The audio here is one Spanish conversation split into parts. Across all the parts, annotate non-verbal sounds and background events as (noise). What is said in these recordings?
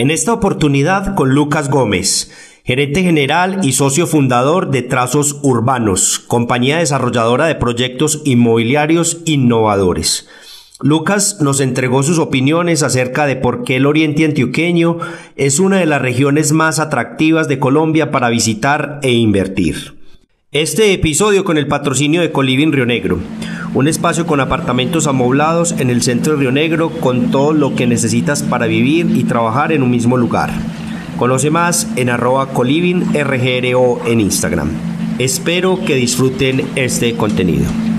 En esta oportunidad con Lucas Gómez, gerente general y socio fundador de Trazos Urbanos, compañía desarrolladora de proyectos inmobiliarios innovadores. Lucas nos entregó sus opiniones acerca de por qué el Oriente Antioqueño es una de las regiones más atractivas de Colombia para visitar e invertir. Este episodio con el patrocinio de Coliving Río Negro, un espacio con apartamentos amoblados en el centro de Río Negro con todo lo que necesitas para vivir y trabajar en un mismo lugar. Conoce más en arroba en Instagram. Espero que disfruten este contenido.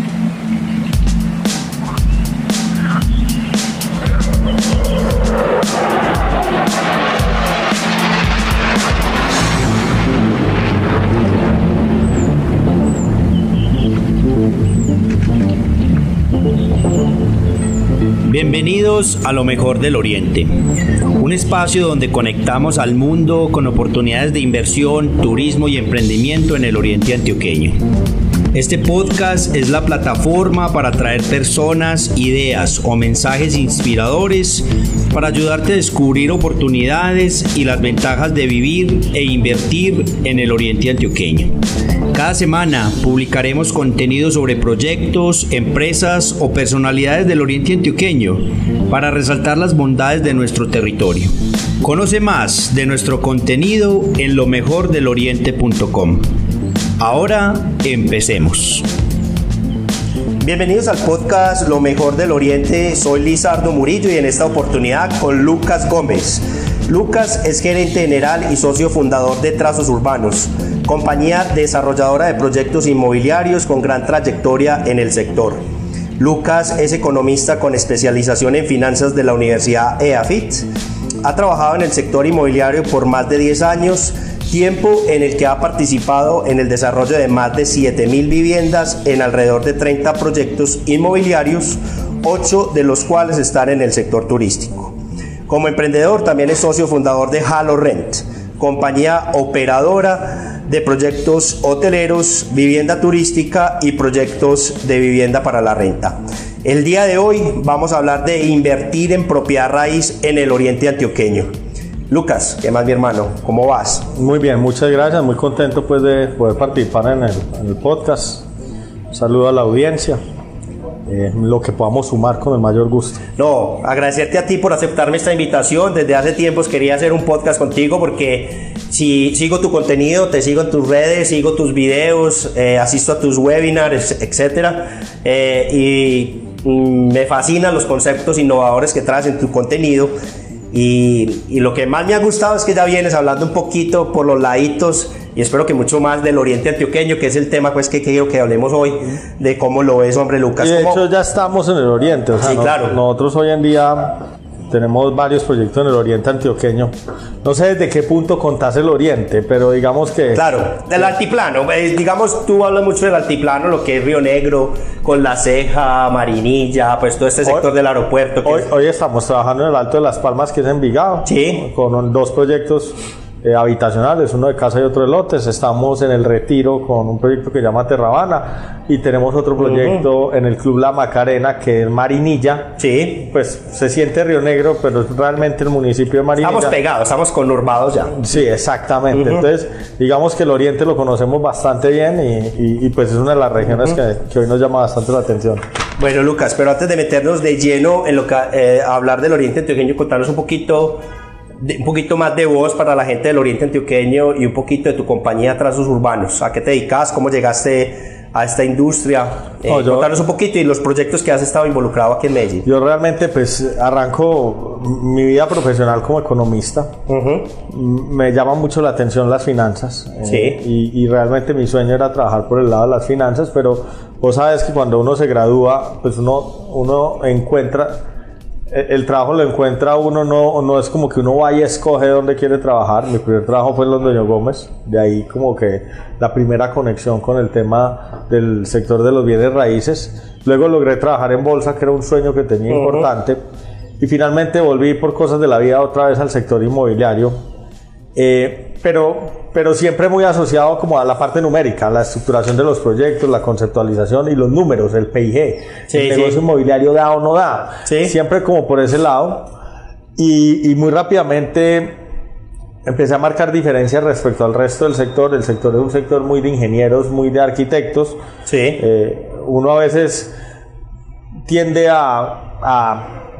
Bienvenidos a lo mejor del Oriente, un espacio donde conectamos al mundo con oportunidades de inversión, turismo y emprendimiento en el Oriente Antioqueño. Este podcast es la plataforma para traer personas, ideas o mensajes inspiradores para ayudarte a descubrir oportunidades y las ventajas de vivir e invertir en el Oriente Antioqueño. Cada semana publicaremos contenido sobre proyectos, empresas o personalidades del Oriente Antioqueño para resaltar las bondades de nuestro territorio. Conoce más de nuestro contenido en lo mejordeloriente.com. Ahora empecemos. Bienvenidos al podcast Lo mejor del Oriente. Soy Lizardo Murillo y en esta oportunidad con Lucas Gómez. Lucas es gerente general y socio fundador de Trazos Urbanos, compañía desarrolladora de proyectos inmobiliarios con gran trayectoria en el sector. Lucas es economista con especialización en finanzas de la Universidad EAFIT. Ha trabajado en el sector inmobiliario por más de 10 años tiempo en el que ha participado en el desarrollo de más de 7.000 viviendas en alrededor de 30 proyectos inmobiliarios, 8 de los cuales están en el sector turístico. Como emprendedor también es socio fundador de Halo Rent, compañía operadora de proyectos hoteleros, vivienda turística y proyectos de vivienda para la renta. El día de hoy vamos a hablar de invertir en propiedad raíz en el oriente antioqueño. Lucas, ¿qué más mi hermano? ¿Cómo vas? Muy bien, muchas gracias, muy contento pues de poder participar en el, podcast. saludo a la audiencia. Eh, lo que podamos sumar con el mayor gusto. No, agradecerte a ti por aceptarme esta invitación. Desde hace tiempos quería hacer un podcast contigo porque si sigo tu contenido, te sigo en tus redes, sigo tus videos, eh, asisto a tus webinars, etcétera, eh, y mm, me fascinan los conceptos innovadores que traes en tu contenido y, lo que más me ha gustado es que ya vienes hablando un poquito por los laditos y espero que mucho más del oriente antioqueño, que es el tema pues que quiero que hablemos hoy, de cómo lo ves, hombre Lucas. de hecho ya estamos en el oriente, sí, claro. nosotros hoy en día tenemos varios proyectos en el oriente antioqueño. No sé desde qué punto contás el oriente, pero digamos que... Claro, del altiplano. Eh, digamos, tú hablas mucho del altiplano, lo que es Río Negro, con La Ceja, Marinilla, pues todo este sector del aeropuerto. Hoy, hoy, estamos trabajando en el Alto de las Palmas, que es Envigado. Sí. Con dos proyectos eh, habitacionales, uno de casa y otro de lotes. Estamos en el Retiro con un proyecto que se llama Terrabana y tenemos otro proyecto en el Club La Macarena que es Marinilla. Sí. Pues se siente Río Negro, pero es realmente el municipio de Marinilla. Estamos pegados, estamos conurbados ya. Sí, exactamente. Entonces, digamos que el Oriente lo conocemos bastante bien y, pues es una de las regiones que, hoy nos llama bastante la atención. Bueno, Lucas, pero antes de meternos de lleno en lo que eh, hablar del Oriente antioqueño, contarnos un poquito un poquito más de voz para la gente del Oriente Antioqueño y un poquito de tu compañía Trazos Urbanos. ¿A qué te dedicas? ¿Cómo llegaste a esta industria? Eh, contanos un poquito y los proyectos que has estado involucrado aquí en Medellín. Yo realmente pues arranco mi vida profesional como economista. Me llama mucho la atención las finanzas. Eh, sí. y, y, realmente mi sueño era trabajar por el lado de las finanzas, pero vos sabes que cuando uno se gradúa, pues uno, uno encuentra el trabajo lo encuentra uno, no, no es como que uno vaya y escoge dónde quiere trabajar. Mi primer trabajo fue en Los Gómez, de ahí como que la primera conexión con el tema del sector de los bienes raíces. Luego logré trabajar en bolsa, que era un sueño que tenía importante. Y finalmente volví por cosas de la vida otra vez al sector inmobiliario. Eh, pero, pero siempre muy asociado como a la parte numérica, la estructuración de los proyectos, la conceptualización y los números, el PIG, el negocio inmobiliario da o no da, siempre como por ese lado. Y, y muy rápidamente empecé a marcar diferencias respecto al resto del sector. El sector es un sector muy de ingenieros, muy de arquitectos. Sí. Eh, uno a veces tiende a, a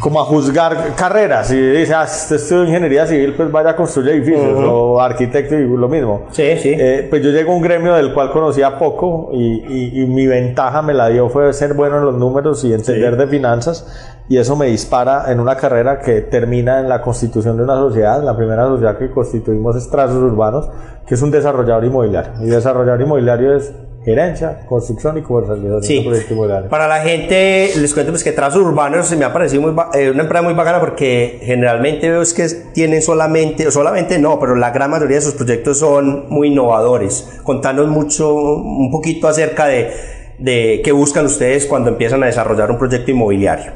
como a juzgar carreras y dice, ah, este estudio ingeniería civil, pues vaya a construir edificios o arquitecto y lo mismo. Sí, sí. Eh, pues yo llego a un gremio del cual conocía poco y, y- y mi ventaja me la dio fue ser bueno en los números y entender de finanzas y eso me dispara en una carrera que termina en la constitución de una sociedad. La primera sociedad que constituimos es Trazos Urbanos, que es un desarrollador inmobiliario. Y desarrollador inmobiliario es gerencia, construcción y comercialización Sí. de proyectos inmobiliarios. Para la gente, les cuento pues que Trazos Urbanos se me ha parecido muy eh, una empresa muy bacana porque generalmente veo es que tienen solamente, solamente no, pero la gran mayoría de sus proyectos son muy innovadores. Contanos mucho, un poquito acerca de, de qué buscan ustedes cuando empiezan a desarrollar un proyecto inmobiliario.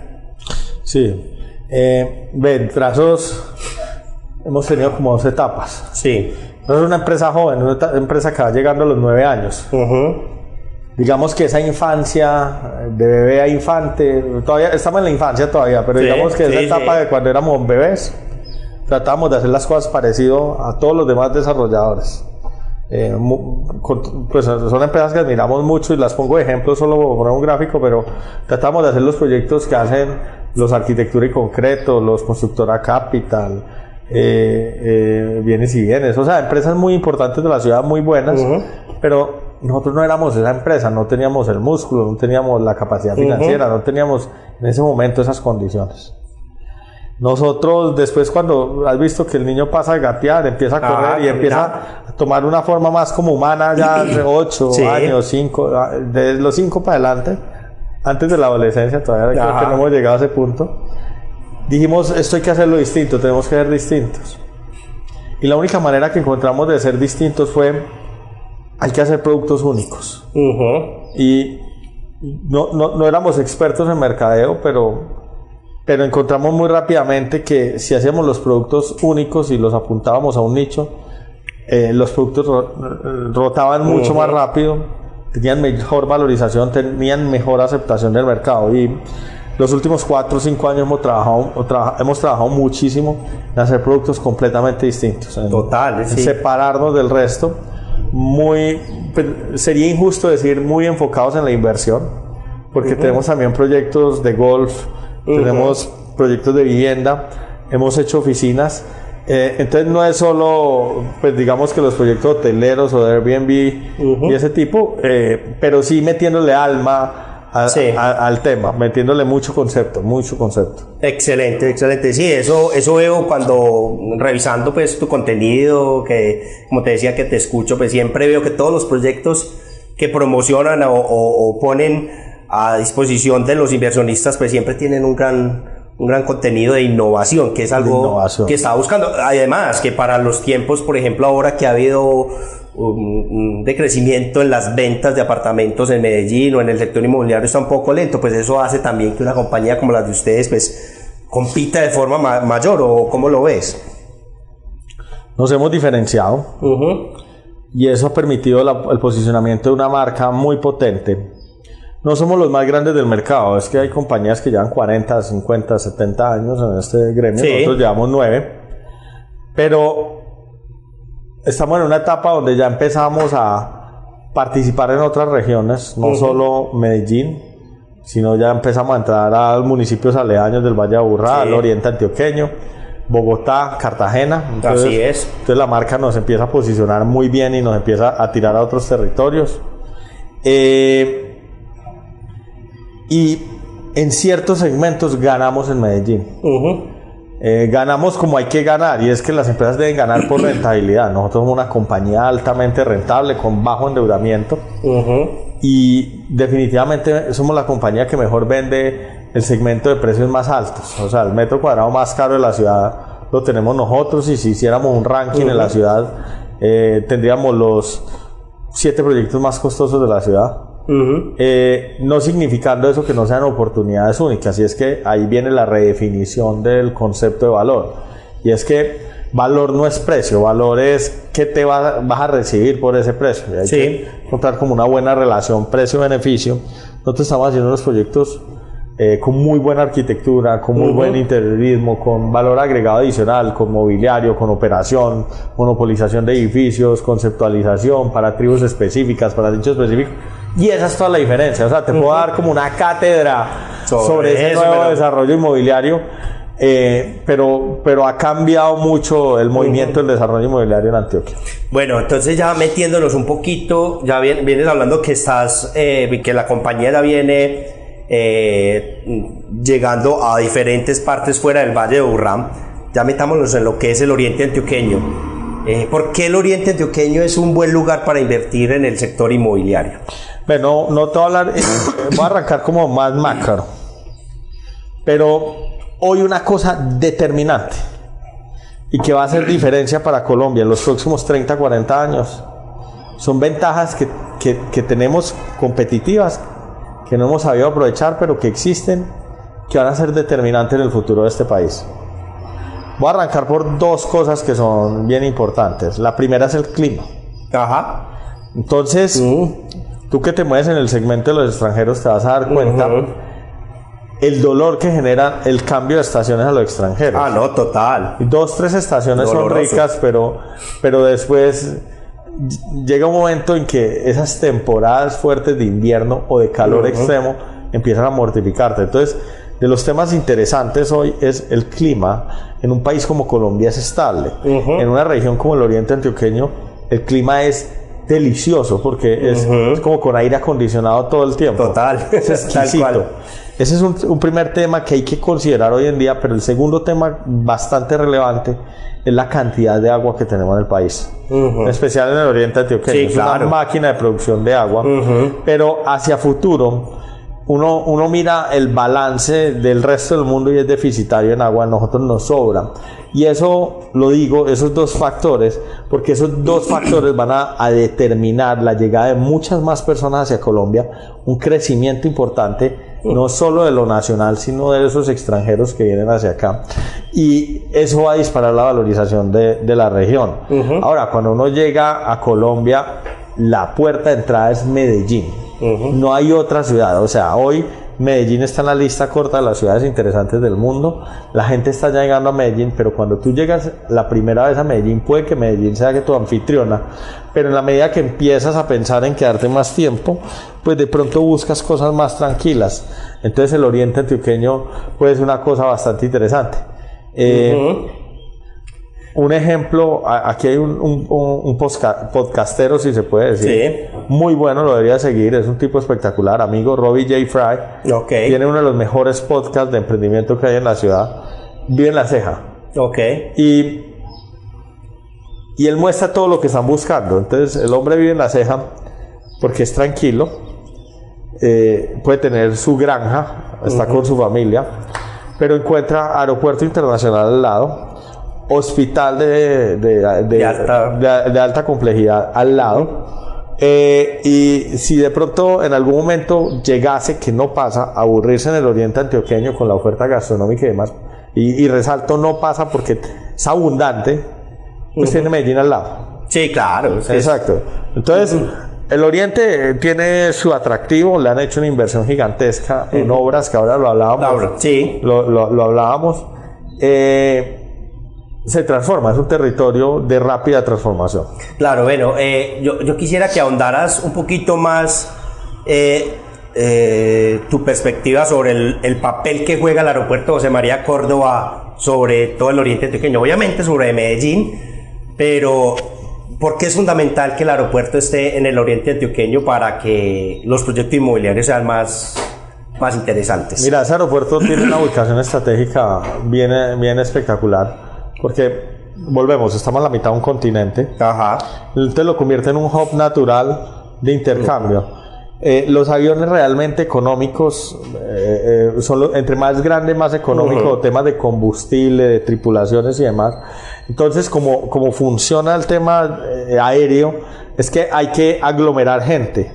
Sí. Eh, ven, Trazos hemos tenido como dos etapas. Sí. Trazos es una empresa joven, una eta- empresa que va llegando a los nueve años. Digamos que esa infancia, de bebé a infante, todavía estamos en la infancia todavía, pero Sí, digamos que esa sí, etapa sí. de cuando éramos bebés, tratamos de hacer las cosas parecido a todos los demás desarrolladores. Eh, pues son empresas que admiramos mucho y las pongo de ejemplo solo por poner un gráfico, pero tratamos de hacer los proyectos que hacen los arquitectura y concreto, los constructora capital, eh, eh, bienes y bienes, o sea, empresas muy importantes de la ciudad, muy buenas, pero nosotros no éramos esa empresa, no teníamos el músculo, no teníamos la capacidad financiera, no teníamos en ese momento esas condiciones. Nosotros después cuando has visto que el niño pasa a gatear, empieza a Ah, correr y empieza a tomar una forma más como humana ya de 8 (clears throat) Sí. años, 5, de los 5 para adelante, antes de la adolescencia todavía creo que no hemos llegado a ese punto. Dijimos, esto hay que hacerlo distinto, tenemos que ser distintos. Y la única manera que encontramos de ser distintos fue, hay que hacer productos únicos. Y no, no, no éramos expertos en mercadeo, pero, pero encontramos muy rápidamente que si hacíamos los productos únicos y los apuntábamos a un nicho, eh, los productos ro- rotaban mucho más rápido, tenían mejor valorización, tenían mejor aceptación del mercado. Y los últimos 4 o 5 años hemos trabajado, hemos trabajado muchísimo en hacer productos completamente distintos. en- Total, en sí. separarnos del resto. Muy, pues, sería injusto decir muy enfocados en la inversión, porque tenemos también proyectos de golf, tenemos proyectos de vivienda, hemos hecho oficinas. eh, entonces no es solo, pues digamos que los proyectos hoteleros o de Airbnb y ese tipo, eh, pero sí metiéndole alma a- Sí. a- al tema, metiéndole mucho concepto, mucho concepto. Excelente, excelente. Sí, eso, eso veo cuando revisando pues tu contenido, que como te decía que te escucho, pues siempre veo que todos los proyectos que promocionan o, o- o ponen a disposición de los inversionistas, pues siempre tienen un gran, un gran contenido de innovación, que es algo que está buscando. Además, que para los tiempos, por ejemplo, ahora que ha habido un, un decrecimiento en las ventas de apartamentos en Medellín o en el sector inmobiliario está un poco lento, pues eso hace también que una compañía como la de ustedes, pues compita de forma ma- mayor o cómo lo ves. Nos hemos diferenciado. y eso ha permitido la- el posicionamiento de una marca muy potente. No somos los más grandes del mercado, es que hay compañías que llevan 40, 50, 70 años en este gremio, Sí. nosotros llevamos 9, pero estamos en una etapa donde ya empezamos a participar en otras regiones, no solo Medellín, sino ya empezamos a entrar a los municipios aledaños del Valle de Aburrá, Sí. al oriente antioqueño, Bogotá, Cartagena. Así es. Entonces la marca nos empieza a posicionar muy bien y nos empieza a tirar a otros territorios. Eh, y en ciertos segmentos ganamos en Medellín. Ujú. Eh, ganamos como hay que ganar y es que las empresas deben ganar por (clears throat) rentabilidad. Nosotros somos una compañía altamente rentable con bajo endeudamiento y definitivamente somos la compañía que mejor vende el segmento de precios más altos. O sea, el metro cuadrado más caro de la ciudad lo tenemos nosotros y si hiciéramos un ranking en la ciudad eh, tendríamos los siete proyectos más costosos de la ciudad. Eh, no significando eso que no sean oportunidades únicas, y es que ahí viene la redefinición del concepto de valor. Y es que valor no es precio, valor es qué te va- vas a recibir por ese precio. Y hay Sí. que encontrar como una buena relación precio-beneficio. Nosotros estamos haciendo unos proyectos eh, con muy buena arquitectura, con muy buen interiorismo, con valor agregado adicional, con mobiliario, con operación, monopolización de edificios, conceptualización para tribus específicas, para dichos específicos. Y esa es toda la diferencia. O sea, te puedo dar como una cátedra sobre, ese nuevo desarrollo inmobiliario. Eh, pero, pero ha cambiado mucho el movimiento del desarrollo inmobiliario en Antioquia. Bueno, entonces ya metiéndonos un poquito, ya vienes hablando que estás, eh, que la compañía ya viene eh, llegando a diferentes partes fuera del Valle de Urram. Ya metámonos en lo que es el Oriente Antioqueño. Eh, ¿Por qué el Oriente Antioqueño es un buen lugar para invertir en el sector inmobiliario? Bueno, no te voy a hablar, eh, voy a arrancar como más macro. Pero hoy una cosa determinante y que va a hacer diferencia para Colombia en los próximos 30, 40 años son ventajas que, que, que tenemos competitivas que no hemos sabido aprovechar, pero que existen, que van a ser determinantes en el futuro de este país. Voy a arrancar por dos cosas que son bien importantes. La primera es el clima. Ajá. Entonces, tú que te mueves en el segmento de los extranjeros te vas a dar cuenta el dolor que genera el cambio de estaciones a los extranjeros. Ah, no, total. Dos, tres estaciones son ricas, pero, pero después llega un momento en que esas temporadas fuertes de invierno o de calor extremo empiezan a mortificarte. Entonces, de los temas interesantes hoy es el clima. En un país como Colombia es estable. En una región como el Oriente Antioqueño, el clima es delicioso porque es, como con aire acondicionado todo el tiempo. Total. (laughs) Es (laughs) exquisito. Ese es un, un, primer tema que hay que considerar hoy en día, pero el segundo tema bastante relevante es la cantidad de agua que tenemos en el país, en especial en el oriente antioqueño. es una máquina de producción de agua, pero hacia futuro uno, uno mira el balance del resto del mundo y es deficitario en agua, a nosotros nos sobra. Y eso lo digo, esos dos factores, porque esos dos (clears throat) factores van a, a, determinar la llegada de muchas más personas hacia Colombia, un crecimiento importante, no solo de lo nacional, sino de esos extranjeros que vienen hacia acá. Y eso va a disparar la valorización de, de la región. Ahora, cuando uno llega a Colombia, la puerta de entrada es Medellín. No hay otra ciudad. O sea, hoy Medellín está en la lista corta de las ciudades interesantes del mundo. La gente está llegando a Medellín, pero cuando tú llegas la primera vez a Medellín, puede que Medellín sea que tu anfitriona, pero en la medida que empiezas a pensar en quedarte más tiempo, pues de pronto buscas cosas más tranquilas. Entonces el Oriente Antioqueño puede ser una cosa bastante interesante. Eh, un ejemplo, aquí hay un, un, un, podcastero, si se puede decir. Sí. Muy bueno, lo debería seguir. Es un tipo espectacular, amigo Robbie J. Fry. Ok. Tiene uno de los mejores podcasts de emprendimiento que hay en la ciudad. Vive en La Ceja. Ok. Y, y él muestra todo lo que están buscando. Entonces, el hombre vive en La Ceja porque es tranquilo. Eh, puede tener su granja, está uh -huh. con su familia, pero encuentra aeropuerto internacional al lado hospital de, de, de, alta. de, alta. complejidad al lado. Eh, y si de pronto en algún momento llegase, que no pasa, a aburrirse en el oriente antioqueño con la oferta gastronómica y demás, y, y resalto no pasa porque es abundante, pues uh -huh. tiene Medellín al lado. Sí, claro. Sí. Exacto. Entonces, uh -huh. el oriente tiene su atractivo, le han hecho una inversión gigantesca en obras que ahora lo hablábamos. Ahora, sí. Lo, lo, lo hablábamos. Eh, se transforma, es un territorio de rápida transformación. Claro, bueno, eh, yo, yo, quisiera que ahondaras un poquito más eh, eh, tu perspectiva sobre el, el, papel que juega el aeropuerto José María Córdoba sobre todo el oriente antioqueño, obviamente sobre Medellín, pero ¿por qué es fundamental que el aeropuerto esté en el oriente antioqueño para que los proyectos inmobiliarios sean más, más interesantes? Mira, ese aeropuerto tiene una ubicación estratégica bien, bien espectacular porque volvemos, estamos a la mitad de un continente. Ajá. Entonces lo convierte en un hub natural de intercambio. Eh, los aviones realmente económicos, eh, eh, son lo, entre más grande, más económico, uh -huh. temas de combustible, de tripulaciones y demás. Entonces, como, como funciona el tema aéreo, es que hay que aglomerar gente.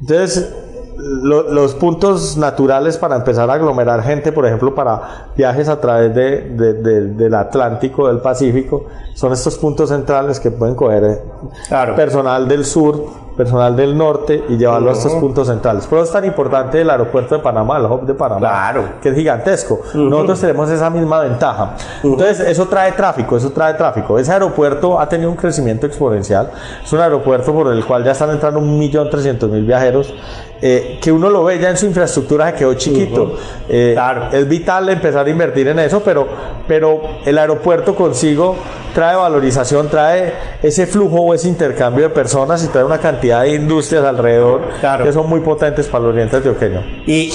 Entonces, lo, los puntos naturales para empezar a aglomerar gente, por ejemplo, para viajes a través de, de, de, del Atlántico, del Pacífico, son estos puntos centrales que pueden coger claro. personal del sur personal del norte y llevarlo a estos puntos centrales. Por eso es tan importante el aeropuerto de Panamá, el hub de Panamá, Claro. que es gigantesco. Nosotros tenemos esa misma ventaja. Entonces, eso trae tráfico, eso trae tráfico. Ese aeropuerto ha tenido un crecimiento exponencial. Es un aeropuerto por el cual ya están entrando 1.300.000 viajeros. eh, que uno lo ve ya en su infraestructura se quedó chiquito. Eh, Claro. Es vital empezar a invertir en eso, pero, pero el aeropuerto consigo trae valorización, trae ese flujo o ese intercambio de personas y trae una cantidad de industrias alrededor Claro. que son muy potentes para el oriente antioqueño. Y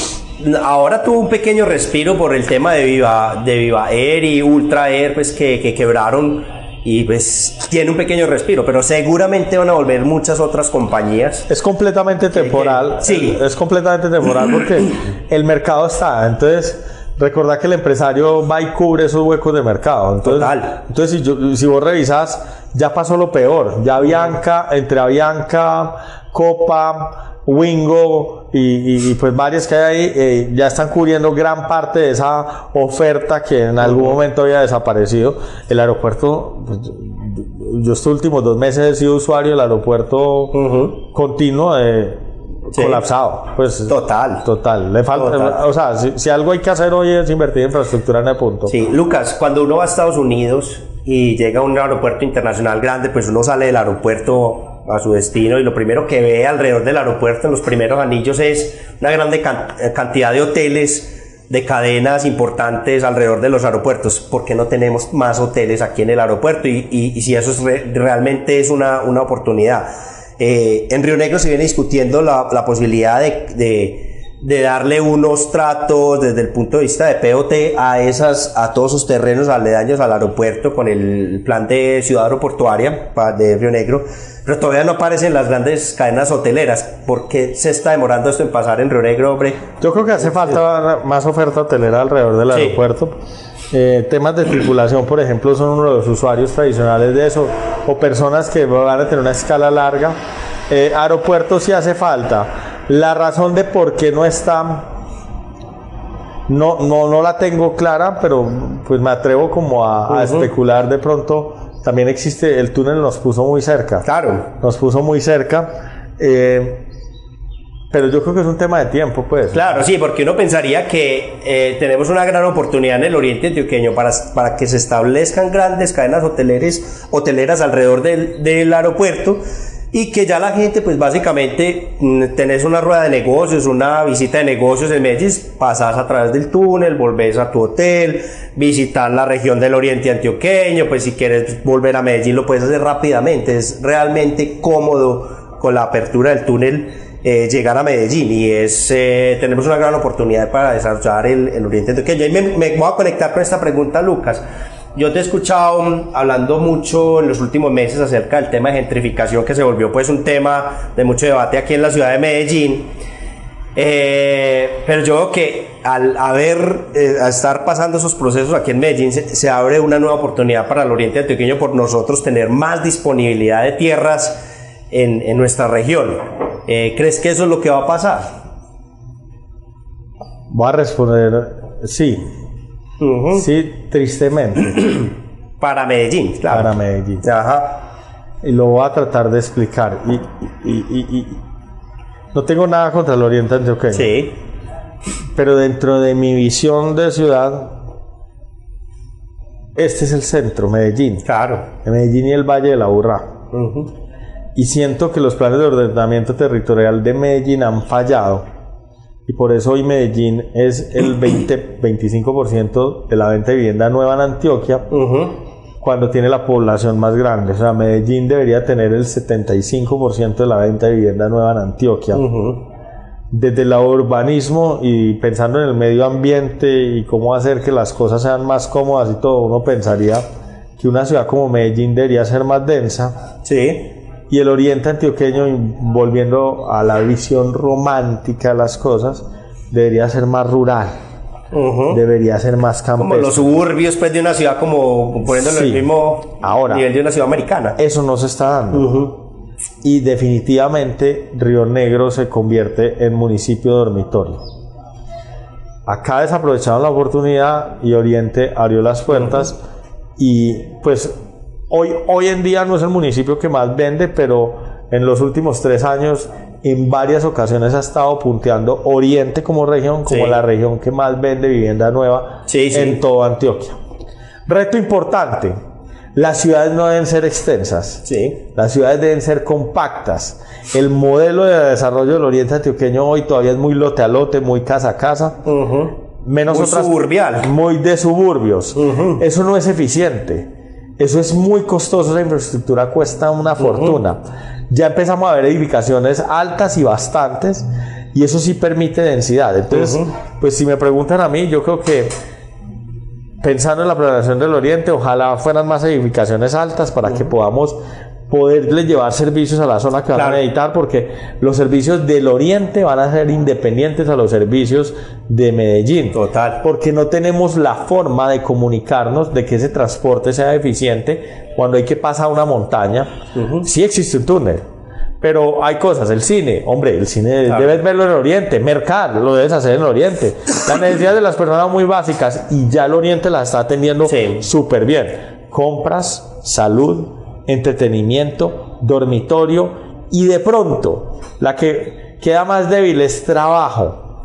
ahora tuvo un pequeño respiro por el tema de Viva, de Viva Air y Ultra Air, pues que, que quebraron y pues tiene un pequeño respiro, pero seguramente van a volver muchas otras compañías. Es completamente temporal. Sí. Es completamente temporal porque (clears throat) el mercado está. Entonces, recordad que el empresario va y cubre esos huecos de mercado. Entonces, Total. entonces si, yo- si vos revisás, ya pasó lo peor. Ya Avianca, entre Avianca, Copa, Wingo y, pues varias que hay ahí, eh, ya están cubriendo gran parte de esa oferta que en algún momento había desaparecido. El aeropuerto, pues, yo- estos últimos dos meses he sido usuario del aeropuerto Ujú. continuo eh, Sí. colapsado. Pues, Total. Total. Le falta, Total. o sea, si, si algo hay que hacer hoy es invertir en infraestructura en el punto. Sí, Lucas, cuando uno va a Estados Unidos y llega a un aeropuerto internacional grande, pues uno sale del aeropuerto a su destino y lo primero que ve alrededor del aeropuerto en los primeros anillos es una grande can- eh, cantidad de hoteles, de cadenas importantes alrededor de los aeropuertos. ¿Por qué no tenemos más hoteles aquí en el aeropuerto? Y, y- y si eso es re- realmente es una, una oportunidad. Eh, en Río Negro se viene discutiendo la, la posibilidad de, de- de darle unos tratos desde el punto de vista de POT a esas a todos esos terrenos aledaños al aeropuerto con el plan de ciudad aeroportuaria de Río Negro, pero todavía no aparecen las grandes cadenas hoteleras. ¿Por qué se está demorando esto en pasar en Río Negro, hombre? Yo creo que hace falta más oferta hotelera alrededor del Sí. aeropuerto. Eh, temas de tripulación, por ejemplo, son uno de los usuarios tradicionales de eso, o personas que van a tener una escala larga. Eh, aeropuertos sí hace falta. La razón de por qué no está, no, no, no la tengo clara, pero pues me atrevo como a, a especular de pronto. También existe, el túnel nos puso muy cerca Claro. nos puso muy cerca. eh, pero yo creo que es un tema de tiempo, pues. Claro, sí, porque uno pensaría que eh, tenemos una gran oportunidad en el oriente antioqueño para, para que se establezcan grandes cadenas hoteleres, hoteleras alrededor del, del aeropuerto y que ya la gente, pues básicamente, mm, tenés una rueda de negocios, una visita de negocios en Medellín, pasás a través del túnel, volvés a tu hotel, visitar la región del oriente antioqueño, pues si quieres volver a Medellín lo puedes hacer rápidamente, es realmente cómodo con la apertura del túnel eh, llegar a Medellín y es eh, tenemos una gran oportunidad para desarrollar el, el Oriente Antioqueño. Y me, me voy a conectar con esta pregunta, Lucas. Yo te he escuchado mm, hablando mucho en los últimos meses acerca del tema de gentrificación que se volvió pues un tema de mucho debate aquí en la ciudad de Medellín. Eh, pero yo veo que al haber, eh, a estar pasando esos procesos aquí en Medellín, se, se abre una nueva oportunidad para el Oriente Antioqueño por nosotros tener más disponibilidad de tierras en, en nuestra región. Eh, ¿Crees que eso es lo que va a pasar? Voy a responder sí. Sí, tristemente, (clears throat) Para Medellín, claro. para Medellín. Ajá. Y lo voy a tratar de explicar. Y, y- y- y- no tengo nada contra el Oriente Antioqueño. Sí. Pero dentro de mi visión de ciudad, este es el centro, Medellín. Claro. Medellín y el Valle de la Burra. Y siento que los planes de ordenamiento territorial de Medellín han fallado. Y por eso hoy Medellín es el (clears throat) 20-25% de la venta de vivienda nueva en Antioquia, Ujú. cuando tiene la población más grande. O sea, Medellín debería tener el 75% de la venta de vivienda nueva en Antioquia. Ujú. Desde el urbanismo y pensando en el medio ambiente y cómo hacer que las cosas sean más cómodas y todo, uno pensaría que una ciudad como Medellín debería ser más densa Sí. Y el oriente antioqueño, volviendo a la visión romántica de las cosas, debería ser más rural, debería ser más Como campestre. los suburbios pues, de una ciudad como poniéndolo Sí. el mismo Ahora. nivel de una ciudad americana. Eso no se está dando. Ujú. Y definitivamente Río Negro se convierte en municipio dormitorio. Acá desaprovecharon la oportunidad y Oriente abrió las puertas y pues hoy, hoy en día no es el municipio que más vende, pero en los últimos tres años en varias ocasiones ha estado punteando Oriente como región, como Sí. la región que más vende vivienda nueva Sí, sí. en toda Antioquia. Reto importante, las ciudades no deben ser extensas. Sí. Las ciudades deben ser compactas. El modelo de desarrollo del oriente antioqueño hoy todavía es muy lote a lote, muy casa a casa. Menos Muy otras- suburbial. Muy de suburbios. Eso no es eficiente. Eso es muy costoso. Esa infraestructura cuesta una fortuna. Ya empezamos a ver edificaciones altas y bastantes. Y eso sí permite densidad. Entonces, pues si me preguntan a mí, yo creo que pensando en la planeación del Oriente, ojalá fueran más edificaciones altas para que podamos poderle llevar servicios a la zona que van a necesitar, porque los servicios del Oriente van a ser independientes a los servicios de Medellín. Total. Porque no tenemos la forma de comunicarnos, de que ese transporte sea eficiente cuando hay que pasar una montaña. Sí existe un túnel. Pero hay cosas, el cine, hombre, el cine Claro. debes verlo en el Oriente, mercar, lo debes hacer en el Oriente. Las necesidades de las personas muy básicas y ya el Oriente las está atendiendo Sí. súper bien. Compras, salud, entretenimiento, dormitorio y de pronto la que queda más débil es trabajo.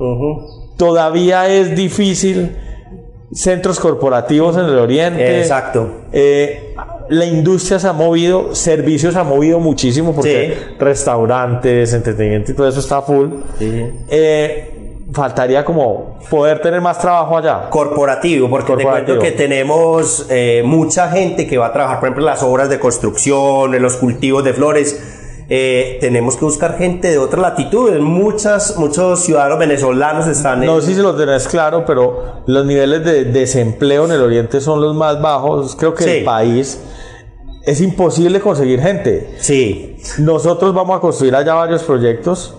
Todavía es difícil centros corporativos en el Oriente. Exacto. Eh, la industria se ha movido, servicios se ha movido muchísimo porque Sí. restaurantes, entretenimiento y todo eso está full. Eh, faltaría como poder tener más trabajo allá. corporativo, porque te Corporativo. cuento que tenemos eh, mucha gente que va a trabajar, por ejemplo, en las obras de construcción, en los cultivos de flores. Eh, tenemos que buscar gente de otras latitudes. Muchas, muchos ciudadanos venezolanos están en. No sé si lo tenés claro, pero los niveles de desempleo en el Oriente son los más bajos. Creo que Sí. el país es imposible conseguir gente. Sí, Nosotros vamos a construir allá varios proyectos.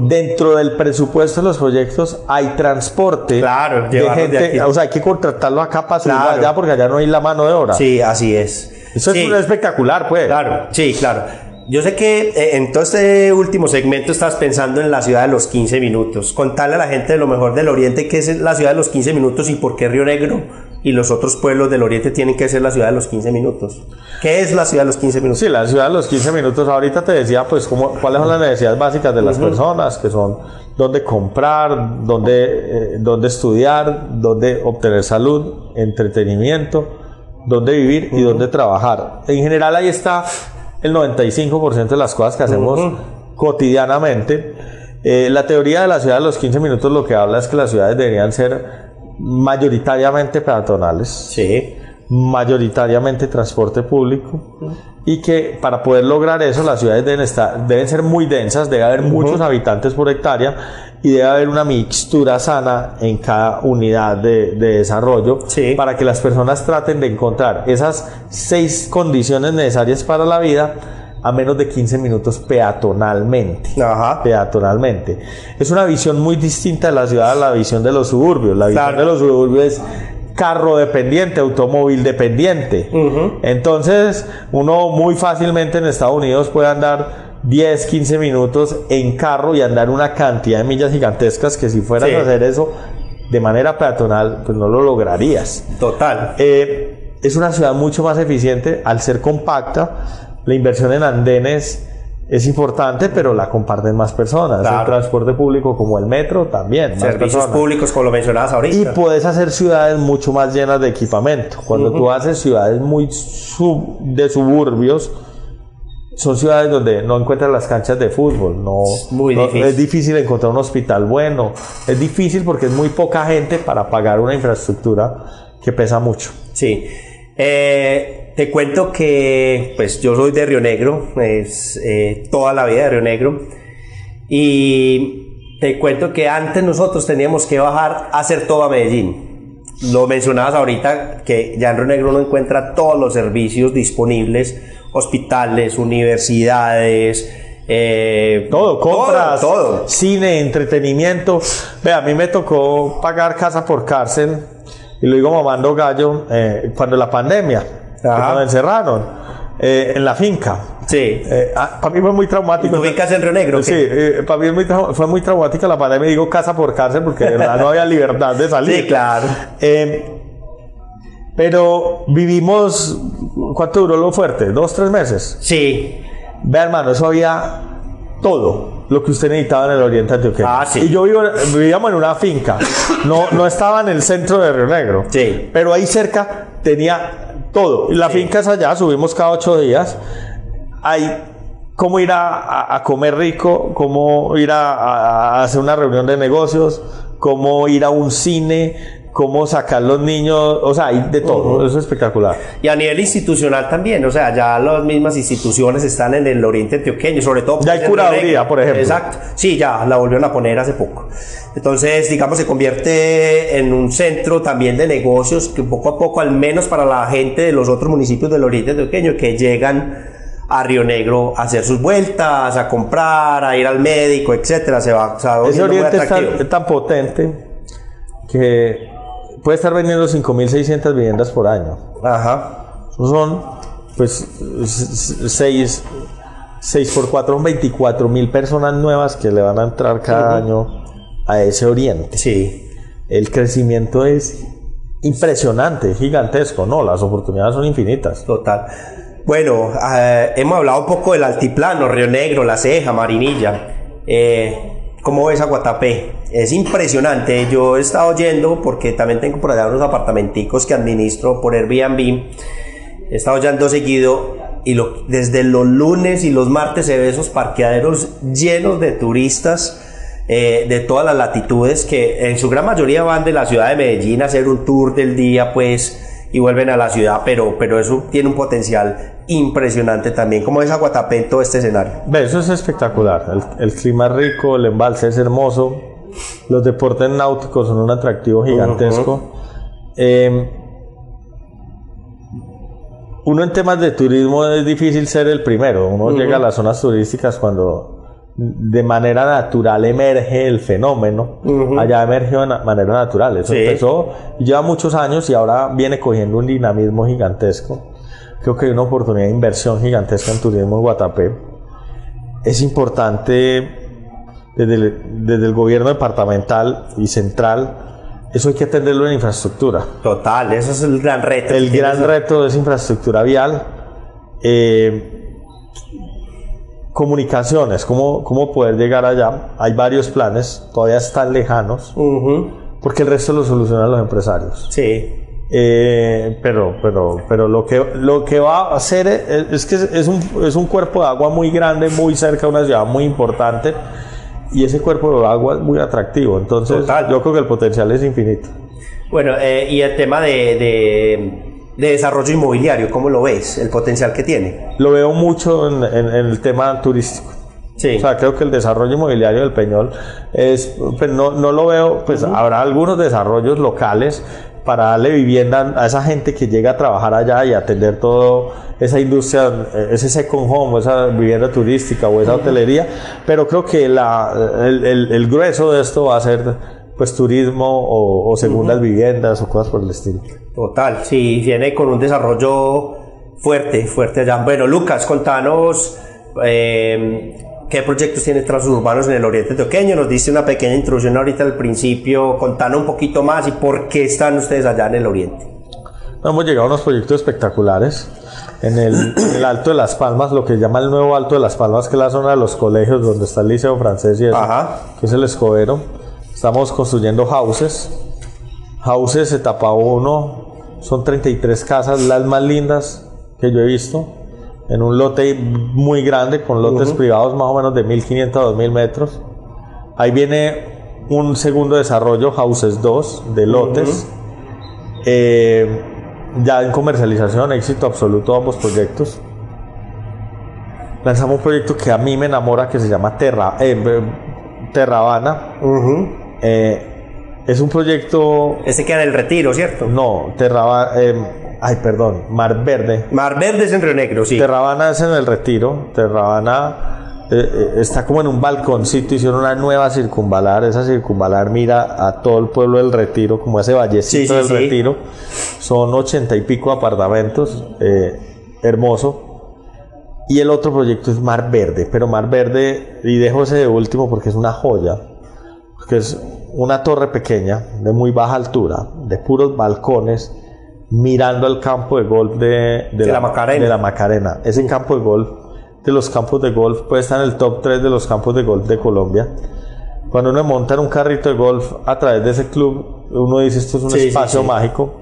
Dentro del presupuesto de los proyectos hay transporte. Claro, de gente. aquí. o sea, hay que contratarlo acá para subirlo Claro. allá porque allá no hay la mano de obra. sí, así es. Eso Sí. es espectacular, pues. Claro, sí, claro. Yo sé que eh, en todo este último segmento estás pensando en la ciudad de los 15 minutos. Contarle a la gente de lo mejor del Oriente qué es la ciudad de los 15 minutos y por qué Río Negro y los otros pueblos del Oriente tienen que ser la ciudad de los 15 minutos. ¿Qué es la ciudad de los 15 minutos? Sí, la ciudad de los 15 minutos. Ahorita te decía, pues, cómo, cuáles son las necesidades básicas de las personas, que son dónde comprar, dónde, eh, dónde estudiar, dónde obtener salud, entretenimiento, dónde vivir y dónde trabajar. En general, ahí está el 95% de las cosas que hacemos cotidianamente. Eh, la teoría de la ciudad de los 15 minutos lo que habla es que las ciudades deberían ser mayoritariamente peatonales Sí. mayoritariamente transporte público y que para poder lograr eso las ciudades deben, estar, deben ser muy densas, debe haber muchos habitantes por hectárea y debe haber una mixtura sana en cada unidad de, de desarrollo Sí. para que las personas traten de encontrar esas seis condiciones necesarias para la vida a menos de 15 minutos peatonalmente Ajá. peatonalmente. Es una visión muy distinta de la ciudad a la visión de los suburbios. La visión Claro. de los suburbios es carro dependiente, automóvil dependiente. Entonces, uno muy fácilmente en Estados Unidos puede andar 10, 15 minutos en carro y andar una cantidad de millas gigantescas que si fueras Sí. a hacer eso de manera peatonal, pues no lo lograrías. Total. Eh, es una ciudad mucho más eficiente al ser compacta. La inversión en andenes es importante, pero la comparten más personas. Claro. El transporte público como el metro también. Servicios públicos, como lo mencionabas ahorita. Y puedes hacer ciudades mucho más llenas de equipamiento. Cuando tú haces ciudades muy sub- de suburbios, son ciudades donde no encuentras las canchas de fútbol. No, muy no- difícil. Es difícil encontrar un hospital bueno. Es difícil porque es muy poca gente para pagar una infraestructura que pesa mucho. Sí. Eh, te cuento que pues yo soy de Río Negro, es eh, toda la vida de Río Negro. Y te cuento que antes nosotros teníamos que bajar a hacer todo a Medellín. Lo mencionabas ahorita que ya en Río Negro uno encuentra todos los servicios disponibles, hospitales, universidades, eh, Todo, compras, todo, todo. cine, entretenimiento. Ve, a mí me tocó pagar casa por cárcel, y lo digo mamando gallo, eh, cuando la pandemia, nos encerraron eh, en la finca. Sí. para mí fue muy traumático. ¿Tú ubicas en Río Negro? Sí, eh, para mí muy fue muy traumática la pandemia, digo casa por cárcel, porque de verdad no había libertad de salir. Sí, claro. Eh, pero vivimos, ¿cuánto duró lo fuerte? ¿Dos, tres meses? Sí. Ve hermano, eso había todo lo que usted necesitaba en el oriente antioqueño. Ah, sí. Y yo vivo, vivíamos en una finca, no, no estaba en el centro de Río Negro, Sí. pero ahí cerca tenía todo. Y la finca es allá, subimos cada ocho días. Hay cómo ir a, a- a comer rico, cómo ir a hacer una reunión de negocios, cómo ir a un cine, cómo sacar los niños, o sea, hay de todo, eso es espectacular. Y a nivel institucional también, o sea, ya las mismas instituciones están en el oriente antioqueño, sobre todo... Ya hay curaduría, por ejemplo. Exacto, sí, ya la volvieron a poner hace poco. Entonces, digamos, se convierte en un centro también de negocios que poco a poco, al menos para la gente de los otros municipios del oriente antioqueño que llegan a Río Negro a hacer sus vueltas, a comprar, a ir al médico, etcétera, se va, se va Ese oriente es tan potente que puede estar vendiendo 5.600 viviendas por año. Ajá, Son, pues, 6, 6 por 4 son 24 mil personas nuevas que le van a entrar cada año a ese oriente. sí. El crecimiento es impresionante, gigantesco, ¿no? Las oportunidades son infinitas. Total. Bueno, eh, hemos hablado un poco del altiplano, Río Negro, La Ceja, Marinilla. Eh, ¿Cómo ves a Guatapé? Es impresionante. Yo he estado yendo porque también tengo por allá unos apartamenticos que administro por Airbnb. He estado yendo seguido y desde los lunes y los martes se ve esos parqueaderos llenos de turistas eh, de todas las latitudes que en su gran mayoría van de la ciudad de Medellín a hacer un tour del día, pues, y vuelven a la ciudad, pero, pero eso tiene un potencial impresionante también. como es Aguatapé en todo este escenario? Eso es espectacular. El, el clima es rico, el embalse es hermoso, los deportes náuticos son un atractivo gigantesco. Eh, uno en temas de turismo es difícil ser el primero. Uno llega a las zonas turísticas cuando de manera natural emerge el fenómeno. Allá emergió de manera natural. Eso Sí. empezó, lleva muchos años y ahora viene cogiendo un dinamismo gigantesco. Creo que hay una oportunidad de inversión gigantesca en turismo en Guatapé. Es importante desde el, desde el gobierno departamental y central, eso hay que atenderlo en infraestructura. Total, eso es el gran reto. El gran tienes. reto es infraestructura vial. eh, comunicaciones, cómo, cómo poder llegar allá. Hay varios planes, todavía están lejanos, porque el resto lo solucionan los empresarios. Sí, Eh, pero, pero, pero lo que, lo que va a hacer es, es que es un, es un cuerpo de agua muy grande, muy cerca de una ciudad muy importante, y ese cuerpo de agua es muy atractivo. Entonces, Total. yo creo que el potencial es infinito. Bueno, eh, y el tema de, de, de desarrollo inmobiliario, ¿cómo lo ves? El potencial que tiene. Lo veo mucho en, en- en el tema turístico. Sí. O sea, creo que el desarrollo inmobiliario del Peñol es, pues no, no lo veo, pues habrá algunos desarrollos locales para darle vivienda a esa gente que llega a trabajar allá y atender todo esa industria, ese second home, esa vivienda turística o esa hotelería, pero creo que la, el, el- el grueso de esto va a ser pues turismo o, o segundas viviendas o cosas por el estilo. Total, sí, viene con un desarrollo fuerte, fuerte allá. Bueno, Lucas, contanos eh, qué proyectos tiene Transurbanos en el Oriente Antioqueño. Nos diste una pequeña introducción ahorita al principio. Contanos un poquito más y por qué están ustedes allá en el Oriente. Hemos llegado a unos proyectos espectaculares. En el, en el Alto de las Palmas, lo que llama el nuevo Alto de las Palmas, que es la zona de los colegios donde está el Liceo Francés y eso, Ajá. que es el Escobero. Estamos construyendo houses. Houses etapa 1, son 33 casas, las más lindas que yo he visto, en un lote muy grande, con lotes privados más o menos de 1500 a 2000 metros. Ahí viene un segundo desarrollo, Houses 2, de lotes. Eh, ya en comercialización, éxito absoluto ambos proyectos. Lanzamos un proyecto que a mí me enamora que se llama Terra, eh, Terravana. Eh, es un proyecto, Este queda en el Retiro, ¿cierto? no, Terravana, ay perdón, Mar Verde. Mar Verde es en Río Negro, sí. Terravana es en el retiro. Terravana eh, eh, está como en un balconcito. Hicieron una nueva circunvalar. Esa circunvalar mira a todo el pueblo del retiro, como ese vallecito Sí, sí, del sí. retiro. Son ochenta y pico apartamentos. eh, hermoso. Y el otro proyecto es Mar Verde. Pero Mar Verde, y dejo ese de último porque es una joya. Que es una torre pequeña, de muy baja altura, de puros balcones, mirando al campo de golf de, De la Macarena. de la Macarena. Ese campo de golf de los campos de golf, puede estar en el top 3 de los campos de golf de Colombia. Cuando uno monta en un carrito de golf a través de ese club, uno dice esto es un Sí, espacio sí. mágico.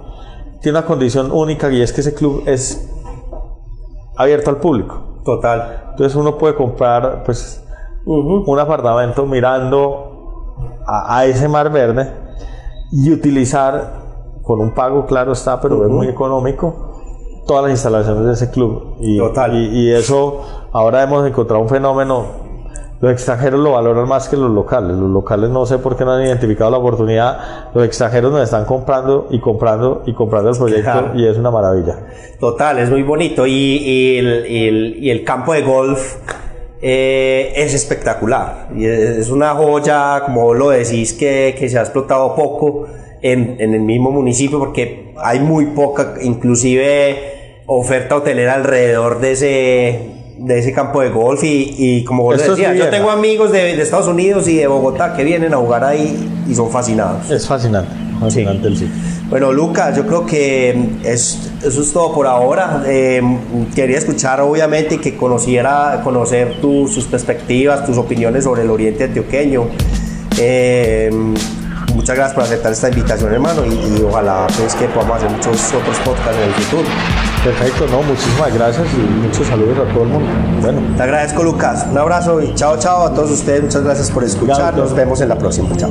Tiene una condición única y es que ese club es abierto al público. Total. Entonces uno puede comprar pues un apartamento mirando a, a ese mar verde y utilizar con un pago, claro está, pero es muy económico, todas las instalaciones de ese club. Y, Total. y, y eso, ahora hemos encontrado un fenómeno. Los extranjeros lo valoran más que los locales. Los locales no sé por qué no han identificado la oportunidad. Los extranjeros nos están comprando y comprando y comprando el proyecto Claro. y es una maravilla. Total, es muy bonito. Y, y el, y el- y el campo de golf eh, es espectacular. Y es, una joya, como lo decís, que, que se ha explotado poco en, en el mismo municipio porque hay muy poca, inclusive, oferta hotelera alrededor de ese de ese campo de golf y, y como vos Esto decías, yo tengo amigos de, de Estados Unidos y de Bogotá que vienen a jugar ahí y son fascinados. Es fascinante, fascinante el sitio. Bueno, Lucas, yo creo que es, eso es todo por ahora. Eh, quería escuchar, obviamente, que conociera, conocer tu- sus perspectivas, tus opiniones sobre el Oriente Antioqueño. Eh, muchas gracias por aceptar esta invitación, hermano, y, y ojalá pues, que podamos hacer muchos otros podcasts en el futuro. Perfecto, no, muchísimas gracias y muchos saludos a todo el mundo. Bueno, Te agradezco, Lucas. Un abrazo y chao, chao a todos ustedes. Muchas gracias por escuchar. Nos vemos en la próxima. Chao.